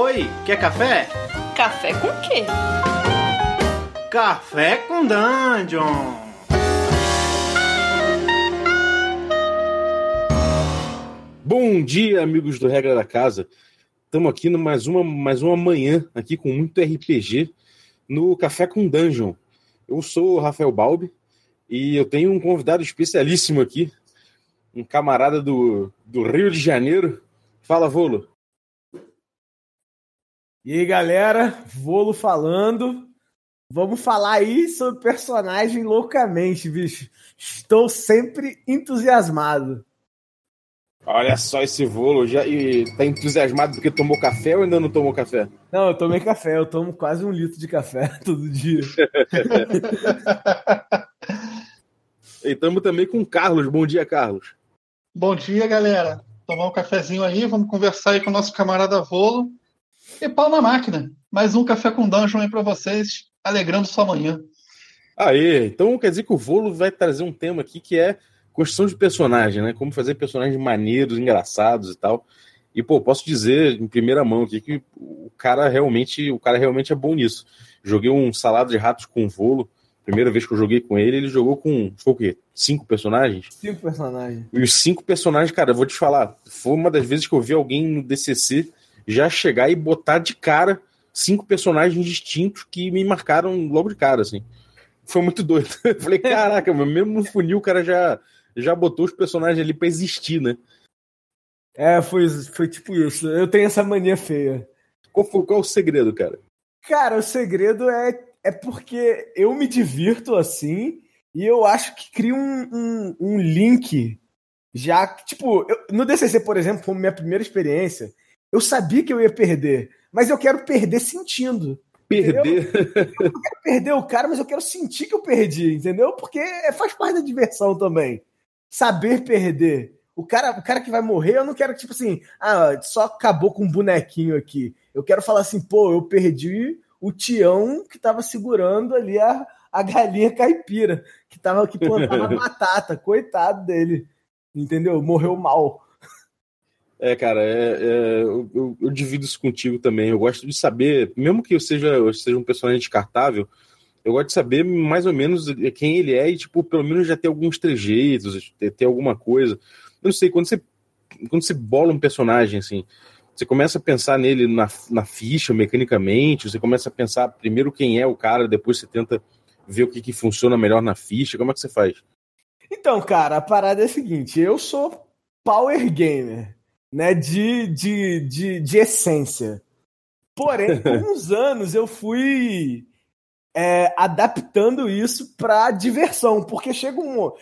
Oi, quer café? Café com quê? Café com Dungeon! Bom dia, amigos do Regra da Casa. Estamos aqui no mais uma, mais uma manhã, aqui com muito RPG, no Café com Dungeon. Eu sou o Rafael Balbi e eu tenho um convidado especialíssimo aqui, um camarada do, do Rio de Janeiro. Fala, Volo. E aí, galera, Volo falando. Vamos falar aí sobre personagem loucamente, bicho. Estou sempre entusiasmado. Olha só esse Volo, já e tá entusiasmado porque tomou café ou ainda não tomou café? Não, eu tomei café, eu tomo quase um litro de café todo dia. e estamos também com o Carlos. Bom dia, Carlos. Bom dia, galera. Tomar um cafezinho aí, vamos conversar aí com o nosso camarada Volo. E pau na máquina. Mais um café com dungeon aí para vocês, alegrando sua manhã. Aí, então quer dizer que o Volo vai trazer um tema aqui que é construção de personagem, né? Como fazer personagens maneiros, engraçados e tal. E pô, posso dizer em primeira mão aqui que o cara realmente, o cara realmente é bom nisso. Joguei um salado de ratos com o Volo. Primeira vez que eu joguei com ele, ele jogou com, foi o quê? Cinco personagens? Cinco personagens. E os cinco personagens, cara, eu vou te falar, foi uma das vezes que eu vi alguém no DCC já chegar e botar de cara cinco personagens distintos que me marcaram logo de cara, assim. Foi muito doido. Eu falei, caraca, mesmo no funil o cara já, já botou os personagens ali para existir, né? É, foi, foi tipo isso. Eu tenho essa mania feia. Qual, foi, qual é o segredo, cara? Cara, o segredo é, é porque eu me divirto assim e eu acho que cria um, um, um link já. Tipo, eu, no DCC, por exemplo, foi minha primeira experiência. Eu sabia que eu ia perder, mas eu quero perder sentindo. Perder? Eu não quero perder o cara, mas eu quero sentir que eu perdi, entendeu? Porque faz parte da diversão também. Saber perder. O cara, o cara que vai morrer, eu não quero, tipo assim, ah, só acabou com um bonequinho aqui. Eu quero falar assim, pô, eu perdi o Tião que tava segurando ali a, a galinha caipira, que tava que plantava batata. Coitado dele. Entendeu? Morreu mal. É, cara, é, é, eu, eu, divido isso contigo também. Eu gosto de saber, mesmo que eu seja, eu seja um personagem descartável, eu gosto de saber mais ou menos quem ele é e, tipo, pelo menos já ter alguns trejeitos, ter, ter alguma coisa. Eu não sei, quando você, quando você bola um personagem, assim, você começa a pensar nele na, na ficha, mecanicamente, você começa a pensar primeiro quem é o cara, depois você tenta ver o que, que funciona melhor na ficha. Como é que você faz? Então, cara, a parada é a seguinte: eu sou power gamer né, de, de, de, de essência. Porém, com os anos eu fui é, adaptando isso para diversão, porque chega um.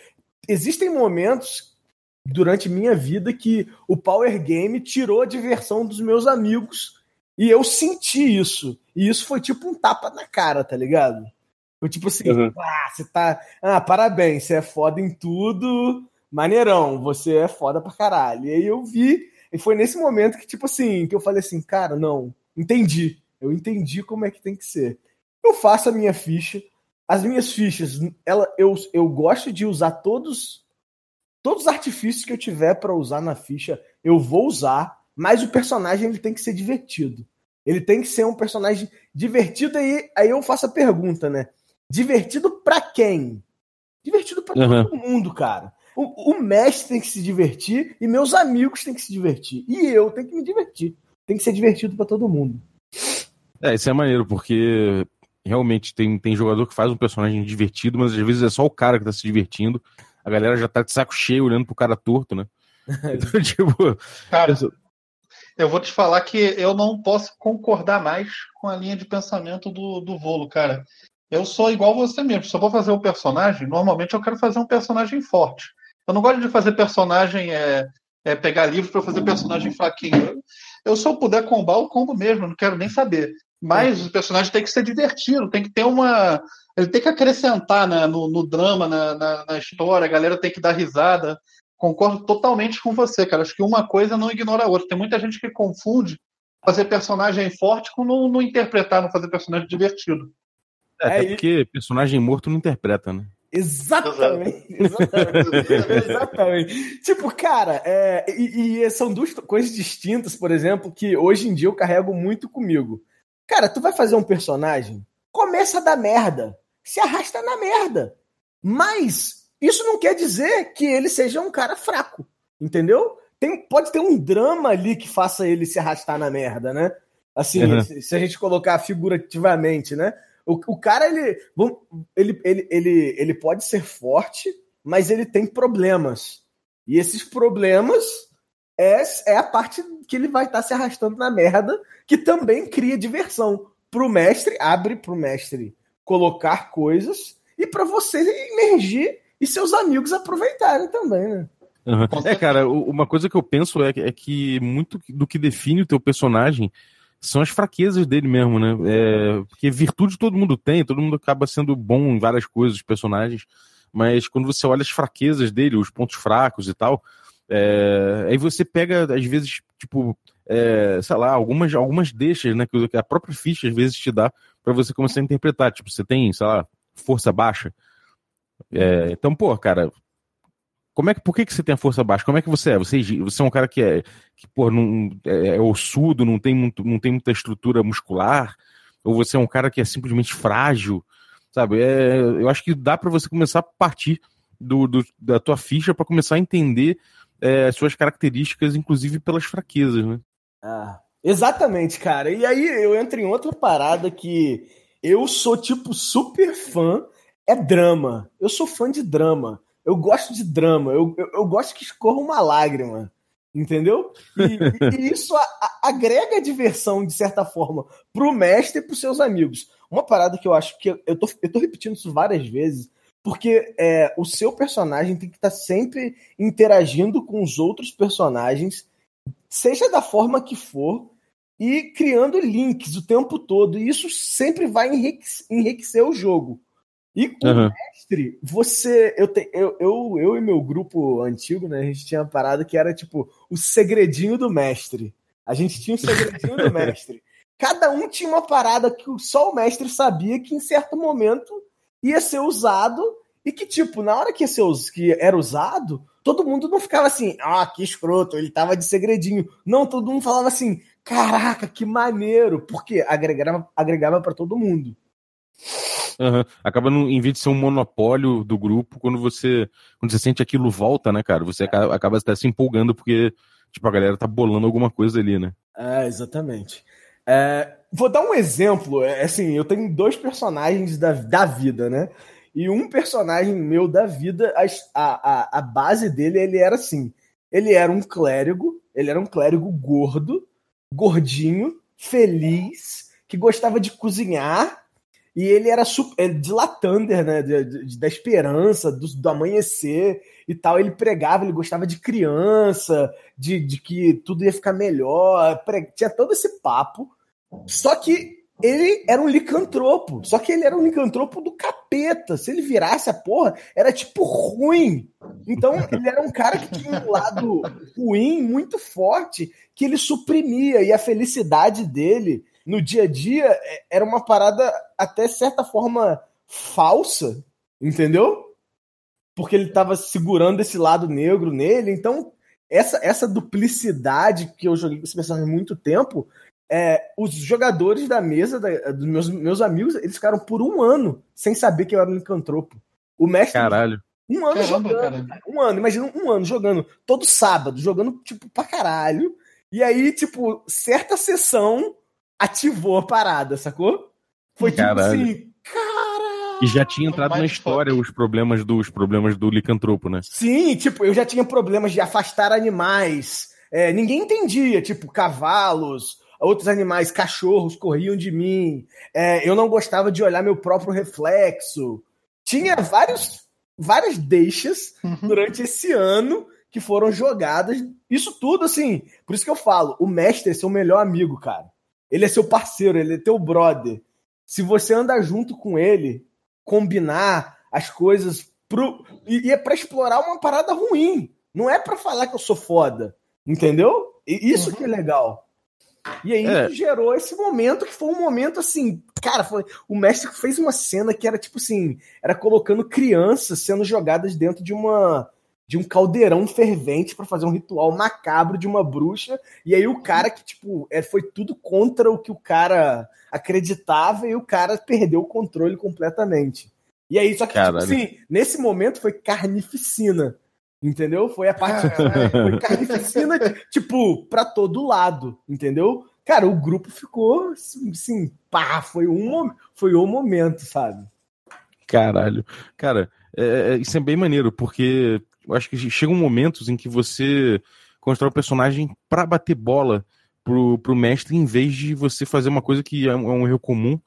Existem momentos durante minha vida que o Power Game tirou a diversão dos meus amigos e eu senti isso. E isso foi tipo um tapa na cara, tá ligado? Foi tipo assim, uhum. ah, você tá. Ah, parabéns, você é foda em tudo, maneirão, você é foda pra caralho. E aí eu vi e foi nesse momento que, tipo assim, que eu falei assim, cara, não, entendi. Eu entendi como é que tem que ser. Eu faço a minha ficha. As minhas fichas, ela, eu, eu gosto de usar todos todos os artifícios que eu tiver para usar na ficha, eu vou usar, mas o personagem ele tem que ser divertido. Ele tem que ser um personagem divertido aí, aí eu faço a pergunta, né? Divertido para quem? Divertido para uhum. todo mundo, cara. O, o mestre tem que se divertir e meus amigos têm que se divertir. E eu tenho que me divertir. Tem que ser divertido para todo mundo. É, isso é maneiro, porque realmente tem, tem jogador que faz um personagem divertido, mas às vezes é só o cara que tá se divertindo. A galera já tá de saco cheio olhando pro cara torto, né? Então, tipo. Cara, eu vou te falar que eu não posso concordar mais com a linha de pensamento do, do Volo, cara. Eu sou igual você mesmo. Se eu vou fazer um personagem, normalmente eu quero fazer um personagem forte. Eu não gosto de fazer personagem, é, é pegar livro para fazer personagem fraquinho. Eu, se eu puder combar, eu combo mesmo, não quero nem saber. Mas o personagem tem que ser divertido, tem que ter uma. Ele tem que acrescentar né, no, no, drama, na, na, na, história, a galera tem que dar risada. Concordo totalmente com você, cara. Acho que uma coisa não ignora a outra. Tem muita gente que confunde fazer personagem forte com não, não interpretar, não fazer personagem divertido. É, até é porque personagem morto não interpreta, né? Exatamente. Exatamente. exatamente. tipo, cara, é, e, e, são duas coisas distintas, por exemplo, que hoje em dia eu carrego muito comigo. Cara, tu vai fazer um personagem, começa da merda, se arrasta na merda. Mas isso não quer dizer que ele seja um cara fraco, entendeu? Tem, pode ter um drama ali que faça ele se arrastar na merda, né? Assim, uhum. se, se a gente colocar figurativamente, né? O, o cara, ele, ele, ele, ele, ele pode ser forte, mas ele tem problemas. E esses problemas é, é a parte que ele vai estar tá se arrastando na merda, que também cria diversão. Pro mestre, abre pro mestre colocar coisas e para você emergir e seus amigos aproveitarem também, né? Uhum. É, cara, uma coisa que eu penso é, é que muito do que define o teu personagem são as fraquezas dele mesmo, né? É, porque virtude todo mundo tem, todo mundo acaba sendo bom em várias coisas, os personagens, mas quando você olha as fraquezas dele, os pontos fracos e tal, é, aí você pega, às vezes, tipo, é, sei lá, algumas, algumas deixas, né? Que a própria ficha às vezes te dá para você começar a interpretar. Tipo, você tem, sei lá, força baixa. É, então, pô, cara, como é que, por que, que você tem a força baixa? Como é que você é? Você, você é um cara que é, que, não, é, é ossudo, não tem, muito, não tem muita estrutura muscular? Ou você é um cara que é simplesmente frágil? Sabe? É, eu acho que dá para você começar a partir do, do da tua ficha para começar a entender é, suas características, inclusive pelas fraquezas, né? Ah, exatamente, cara. E aí eu entro em outra parada que eu sou, tipo, super fã, é drama. Eu sou fã de drama. Eu gosto de drama, eu, eu, eu gosto que escorra uma lágrima, entendeu? E, e isso a, a, agrega diversão, de certa forma, pro mestre e pros seus amigos. Uma parada que eu acho que. Eu tô, eu tô repetindo isso várias vezes, porque é, o seu personagem tem que estar tá sempre interagindo com os outros personagens, seja da forma que for, e criando links o tempo todo. E isso sempre vai enriquecer o jogo. E com uhum. o mestre, você. Eu, te, eu, eu, eu e meu grupo antigo, né? A gente tinha uma parada que era tipo o segredinho do mestre. A gente tinha o segredinho do mestre. Cada um tinha uma parada que só o mestre sabia que em certo momento ia ser usado e que, tipo, na hora que, ia ser, que era usado, todo mundo não ficava assim, ah, que escroto, ele tava de segredinho. Não, todo mundo falava assim, caraca, que maneiro, porque agregava, agregava para todo mundo. Uhum. Acaba, no, em vez de ser um monopólio do grupo, quando você quando você sente aquilo volta, né, cara? Você acaba, acaba até se empolgando porque, tipo, a galera tá bolando alguma coisa ali, né? É, exatamente. É, vou dar um exemplo. É, assim, eu tenho dois personagens da, da vida, né? E um personagem meu da vida, a, a, a base dele, ele era assim. Ele era um clérigo, ele era um clérigo gordo, gordinho, feliz, que gostava de cozinhar e ele era super, de Latander, né? De, de, da esperança, do, do, amanhecer e tal. Ele pregava, ele gostava de criança, de, de que tudo ia ficar melhor. Tinha todo esse papo. Só que ele era um licantropo. Só que ele era um licantropo do capeta. Se ele virasse a porra, era tipo ruim. Então ele era um cara que tinha um lado ruim muito forte que ele suprimia. E a felicidade dele no dia a dia é, era uma parada até certa forma falsa, entendeu? Porque ele estava segurando esse lado negro nele, então essa, essa duplicidade que eu joguei com esse personagem há muito tempo, é, os jogadores da mesa, da, dos meus, meus amigos, eles ficaram por um ano sem saber que eu era um encantropo. O mestre. Caralho. Um ano Caramba, jogando. Cara. Um ano, imagina um ano jogando, todo sábado, jogando, tipo, pra caralho. E aí, tipo, certa sessão, ativou a parada, sacou? Foi tipo Caralho. assim, cara. E já tinha entrado na história os problemas dos problemas do licantropo, né? Sim, tipo, eu já tinha problemas de afastar animais. É, ninguém entendia, tipo, cavalos, outros animais, cachorros corriam de mim. É, eu não gostava de olhar meu próprio reflexo. Tinha vários, várias deixas uhum. durante esse ano que foram jogadas. Isso tudo, assim, por isso que eu falo, o mestre é seu melhor amigo, cara. Ele é seu parceiro, ele é teu brother. Se você anda junto com ele, combinar as coisas pro... e, é para explorar uma parada ruim. Não é para falar que eu sou foda. Entendeu? E isso uhum. que é legal. E aí é. gerou esse momento que foi um momento assim Cara, foi, o mestre fez uma cena que era tipo assim, era colocando crianças sendo jogadas dentro de uma de um caldeirão fervente para fazer um ritual macabro de uma bruxa. E aí o cara que, tipo, é, foi tudo contra o que o cara acreditava e o cara perdeu o controle completamente. E aí, só que, tipo assim, nesse momento foi carnificina. Entendeu? Foi a parte. foi carnificina, tipo, pra todo lado. Entendeu? Cara, o grupo ficou assim, pá, foi um, foi um momento, sabe? Caralho. Cara, é, é, isso é bem maneiro, porque acho que chegam momentos em que você constrói um personagem para bater bola pro, pro mestre, em vez de você fazer uma coisa que é um, é um erro comum,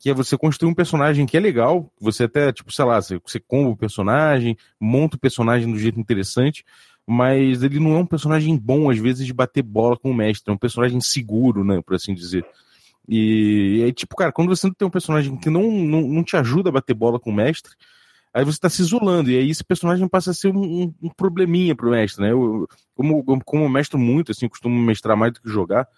que é você construir um personagem que é legal, você até, tipo, sei lá, você, você comba o personagem, monta o personagem do jeito interessante, mas ele não é um personagem bom, às vezes, de bater bola com o mestre, é um personagem seguro, né, por assim dizer. E, aí, tipo, cara, quando você tem um personagem que não, não, não te ajuda a bater bola com o mestre, aí você está se isolando, e aí esse personagem passa a ser um, um probleminha pro mestre, né? Eu, como, como eu mestro muito, assim, costumo mestrar mais do que jogar,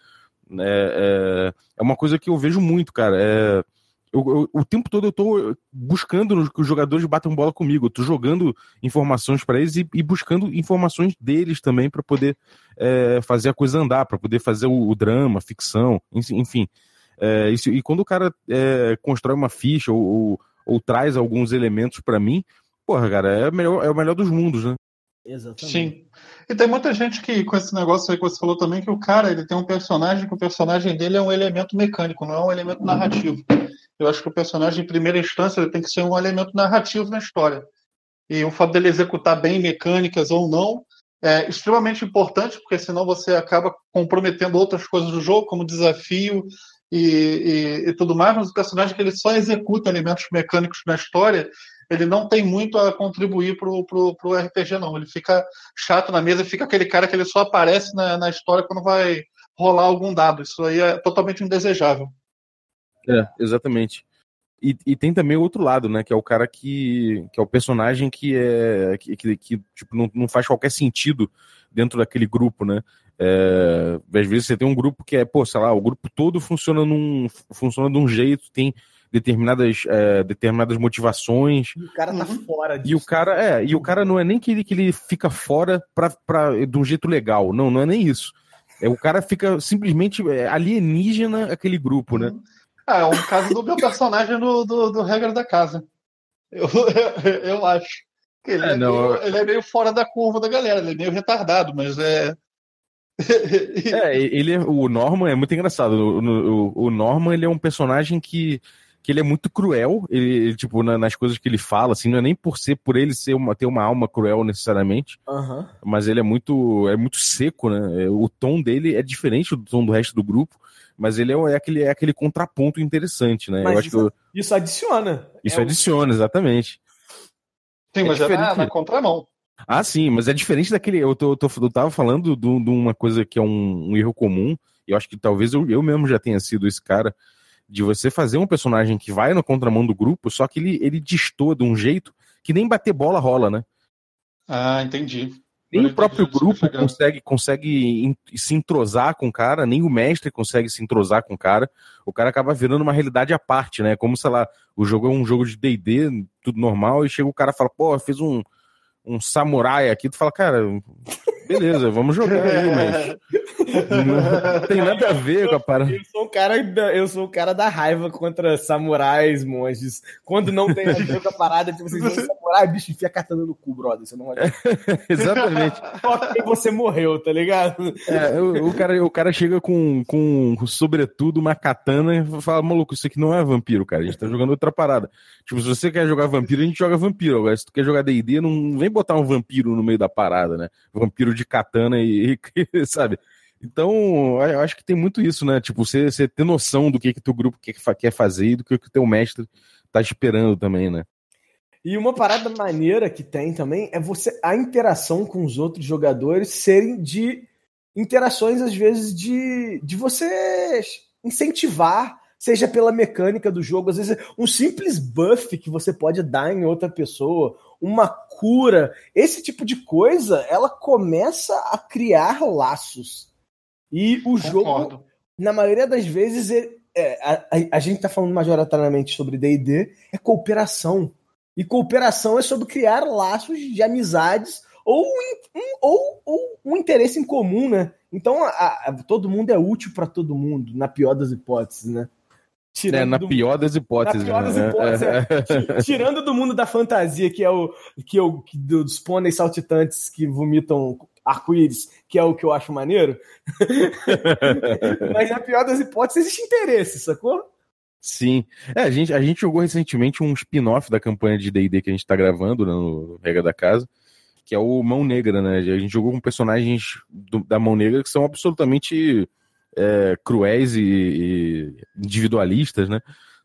né? É, é uma coisa que eu vejo muito, cara. É, eu, eu, o tempo todo eu tô buscando que os jogadores batam bola comigo. Eu tô jogando informações para eles e, e, buscando informações deles também para poder é, fazer a coisa andar, para poder fazer o, o, drama, ficção, enfim. É, isso, e quando o cara é, constrói uma ficha ou, ou, ou traz alguns elementos para mim, porra, cara, é, melhor, é o melhor dos mundos, né? Exatamente. Sim. E tem muita gente que, com esse negócio aí que você falou também, que o cara ele tem um personagem, que o personagem dele é um elemento mecânico, não é um elemento narrativo. Eu acho que o personagem, em primeira instância, tem que ser um elemento narrativo na história. E o fato dele executar bem mecânicas ou não é extremamente importante, porque senão você acaba comprometendo outras coisas do jogo, como desafio e, e, e tudo mais. Mas o personagem que ele só executa elementos mecânicos na história, ele não tem muito a contribuir pro, pro, pro RPG, não. Ele fica chato na mesa, fica aquele cara que ele só aparece na, na história quando vai rolar algum dado. Isso aí é totalmente indesejável. É, exatamente. E, e, tem também o outro lado, né? Que é o cara que, que é o personagem que é que, que, que tipo, não, não faz qualquer sentido dentro daquele grupo, né? É, às vezes você tem um grupo que é, pô, sei lá, o grupo todo funciona num funciona de um jeito, tem determinadas, é, determinadas motivações. E o cara tá uhum. fora disso. E o cara, é, e o cara não é nem que ele, que ele fica fora pra, pra, de um jeito legal. Não, não é nem isso. É, o cara fica simplesmente é, alienígena aquele grupo, né? Ah, é um caso do meu personagem no, do, do Regra da Casa. Eu, eu, eu acho. Ele é, é meio, ele é meio fora da curva da galera, ele é meio retardado, mas é. é, ele, o Norman é muito engraçado. O, o, o, Norman ele é um personagem que, que ele é muito cruel, ele, tipo, na, nas coisas que ele fala, assim, não é nem por ser por ele ser uma, ter uma alma cruel necessariamente, uhum. mas ele é muito, é muito seco, né? O tom dele é diferente do tom do resto do grupo mas ele é, é, aquele, é aquele contraponto interessante, né? Mas eu acho isso, que isso adiciona. Isso é adiciona, o... exatamente. Sim, é mas é é na, na contramão. Ah, sim, mas é diferente daquele. Eu, tô, eu, tô, eu tava falando de uma coisa que é um, um, erro comum, e eu acho que talvez eu, eu mesmo já tenha sido esse cara, de você fazer um personagem que vai na contramão do grupo, só que ele, ele destoa de um jeito que nem bater bola rola, né? Ah, entendi. Nem o próprio grupo consegue, consegue se entrosar com o cara, nem o mestre consegue se entrosar com o cara. O cara acaba virando uma realidade à parte, né? Como, sei lá, o jogo é um jogo de DD, tudo normal, e chega o cara e fala, pô, fez um, um samurai aqui, tu fala, cara, beleza, vamos jogar aí, mas não tem nada a ver com a parada. Eu sou o cara, eu sou o cara da raiva contra samurais, monges. Quando não tem a ver com a parada, tipo assim, você... samurai, bicho, enfia katana no cu, brother. Você não. Exatamente. ok, você morreu, tá ligado? É, o, o, cara, o cara chega com, com, sobretudo, uma katana e fala, maluco, isso aqui não é vampiro, cara. A gente tá jogando outra parada. Tipo, se você quer jogar vampiro, a gente joga vampiro. Agora, se tu quer jogar D&D, não vem botar um vampiro no meio da parada, né? Vampiro de katana e, e sabe? Então, eu acho que tem muito isso, né? Tipo, você, você ter noção do que que teu grupo quer, quer fazer e do que que o teu mestre tá esperando também, né? E uma parada maneira que tem também é você a interação com os outros jogadores serem de interações, às vezes, de, de você incentivar, seja pela mecânica do jogo, às vezes um simples buff que você pode dar em outra pessoa, uma cura, esse tipo de coisa, ela começa a criar laços. E o Concordo. jogo, na maioria das vezes, é, a, a, gente está falando majoritariamente sobre D&D, é cooperação. E cooperação é sobre criar laços de amizades ou um, ou, ou um interesse em comum, né? Então, a, a, todo mundo é útil para todo mundo, na pior das hipóteses, né? Tirando é, na do, pior das hipóteses. Pior das né? hipóteses é. É. Tirando do mundo da fantasia, que é o que o dos pôneis saltitantes que vomitam arco-íris, que é o que eu acho maneiro. Mas na pior das hipóteses existe interesse, sacou? Sim. É, a gente, a gente jogou recentemente um spin-off da campanha de D&D que a gente tá gravando né, no Regra da Casa, que é o Mão Negra, né? A gente jogou com personagens do, da Mão Negra que são absolutamente é, cruéis e, e, individualistas, né?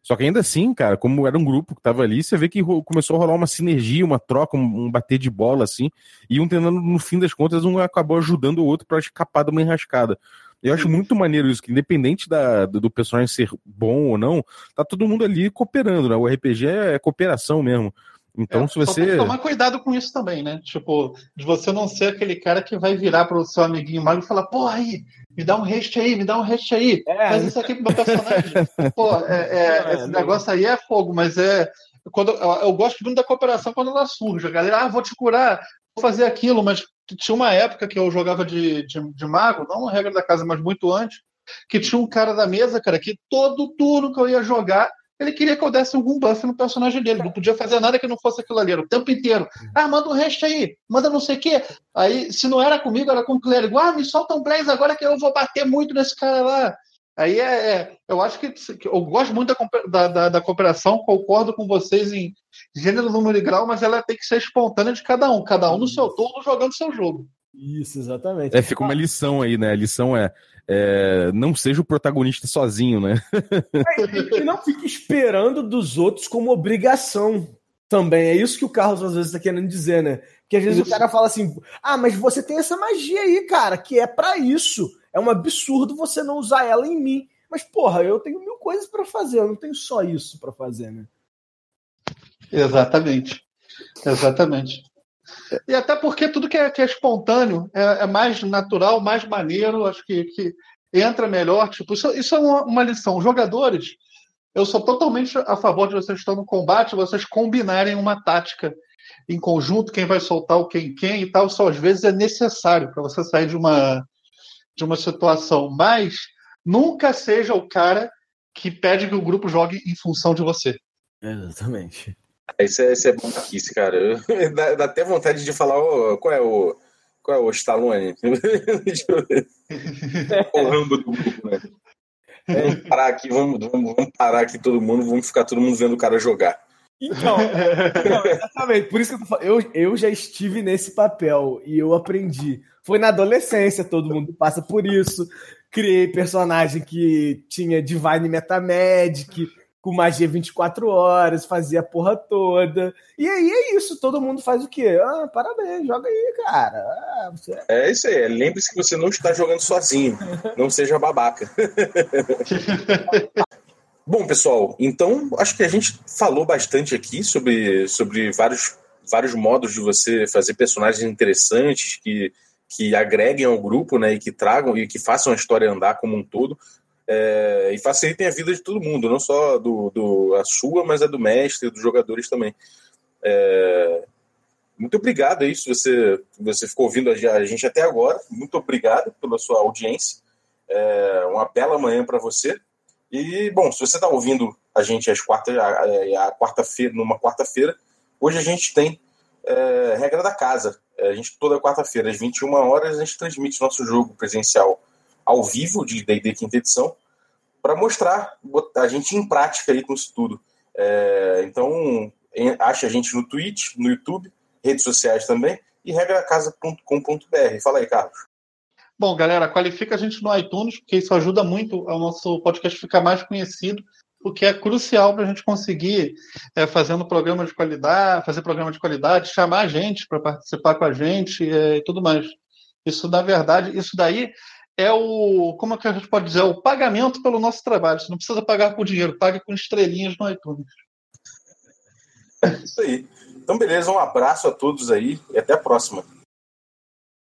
Só que ainda assim, cara, como era um grupo que tava ali, você vê que começou a rolar uma sinergia, uma troca, um, um bater de bola, assim, e um tentando, no fim das contas, um acabou ajudando o outro para escapar de uma enrascada. Eu acho muito maneiro isso, que independente da, do personagem ser bom ou não, tá todo mundo ali cooperando, né? O RPG é cooperação mesmo. Então, é, se você. Tem que tomar cuidado com isso também, né? Tipo, de você não ser aquele cara que vai virar pro seu amiguinho mago e falar, porra aí, me dá um haste aí, me dá um haste aí, é, faz isso aqui pro meu personagem. Pô, é, é, é esse negócio aí é fogo, mas é. Quando, eu, eu gosto muito da cooperação quando ela surge. A galera, ah, vou te curar, vou fazer aquilo, mas tinha uma época que eu jogava de, de, de mago, não regra da casa, mas muito antes, que tinha um cara da mesa, cara, que todo turno que eu ia jogar, ele queria que eu desse algum buff no personagem dele. Não podia fazer nada que não fosse aquilo ali, o tempo inteiro. Ah, manda um resto aí, manda não sei o quê. Aí, se não era comigo, era com o clérigo. Ah, me solta um blaze agora que eu vou bater muito nesse cara lá. Aí é, é eu acho que, que, eu gosto muito da, da, da, cooperação, concordo com vocês em gênero, número e grau, mas ela tem que ser espontânea de cada um, cada um no seu turno jogando seu jogo. Isso, exatamente. É, fica uma lição aí, né? A lição é é, não seja o protagonista sozinho, né? É, e não fique esperando dos outros como obrigação também. É isso que o Carlos às vezes está querendo dizer, né? Que às vezes isso. o cara fala assim: ah, mas você tem essa magia aí, cara, que é para isso. É um absurdo você não usar ela em mim. Mas, porra, eu tenho mil coisas para fazer, eu não tenho só isso para fazer, né? Exatamente. Exatamente. E até porque tudo que é, que é espontâneo é, é, mais natural, mais maneiro, acho que, que entra melhor. Tipo, isso, isso é uma, uma, lição. Jogadores, eu sou totalmente a favor de vocês estão no combate, vocês combinarem uma tática em conjunto, quem vai soltar o quem quem e tal. Só às vezes é necessário para você sair de uma, de uma situação. Mas nunca seja o cara que pede que o grupo jogue em função de você. Exatamente. Isso é, isso é bom aqui, cara. Dá, dá, até vontade de falar oh, qual é o. Qual é o Stallone? o Rambo do grupo, né? Vamos parar aqui, vamos, vamos, vamos parar aqui todo mundo, vamos ficar todo mundo vendo o cara jogar. Então, não, exatamente. Por isso que eu tô falando. Eu, eu já estive nesse papel e eu aprendi. Foi na adolescência, todo mundo passa por isso. Criei personagem que tinha Divine Metamagic, com magia 24 horas, fazia a porra toda. E aí é isso, todo mundo faz o quê? Ah, parabéns, joga aí, cara. Ah, você... É isso aí, lembre-se que você não está jogando sozinho, não seja babaca. Bom, pessoal, então acho que a gente falou bastante aqui sobre, sobre vários, vários modos de você fazer personagens interessantes que, que agreguem ao grupo, né, e que tragam e que façam a história andar como um todo é, e facilitem a vida de todo mundo, não só do, do, a sua, mas a do mestre, dos jogadores também. É, muito obrigado aí, se você, você ficou ouvindo a gente até agora. Muito obrigado pela sua audiência. É, uma bela manhã para você. E, bom, se você está ouvindo a gente às quarta, a, a quarta-feira, numa quarta-feira, hoje a gente tem é, regra da casa. É, a gente, toda quarta-feira, às 21 horas, a gente transmite nosso jogo presencial ao vivo de D&D quinta edição para mostrar a gente em prática aí com isso tudo. É, então, ache a gente no Twitch, no YouTube, redes sociais também e regracasa.com.br. Fala aí, Carlos. Bom, galera, qualifica a gente no iTunes, porque isso ajuda muito ao nosso podcast ficar mais conhecido, porque é crucial para a gente conseguir é, fazendo programa de qualidade, fazer programa de qualidade, chamar a gente para participar com a gente é, e tudo mais. Isso, na verdade, isso daí é o, como é que a gente pode dizer, é o pagamento pelo nosso trabalho. Você não precisa pagar com dinheiro, pague com estrelinhas no iTunes. É isso aí. Então, beleza, um abraço a todos aí e até a próxima.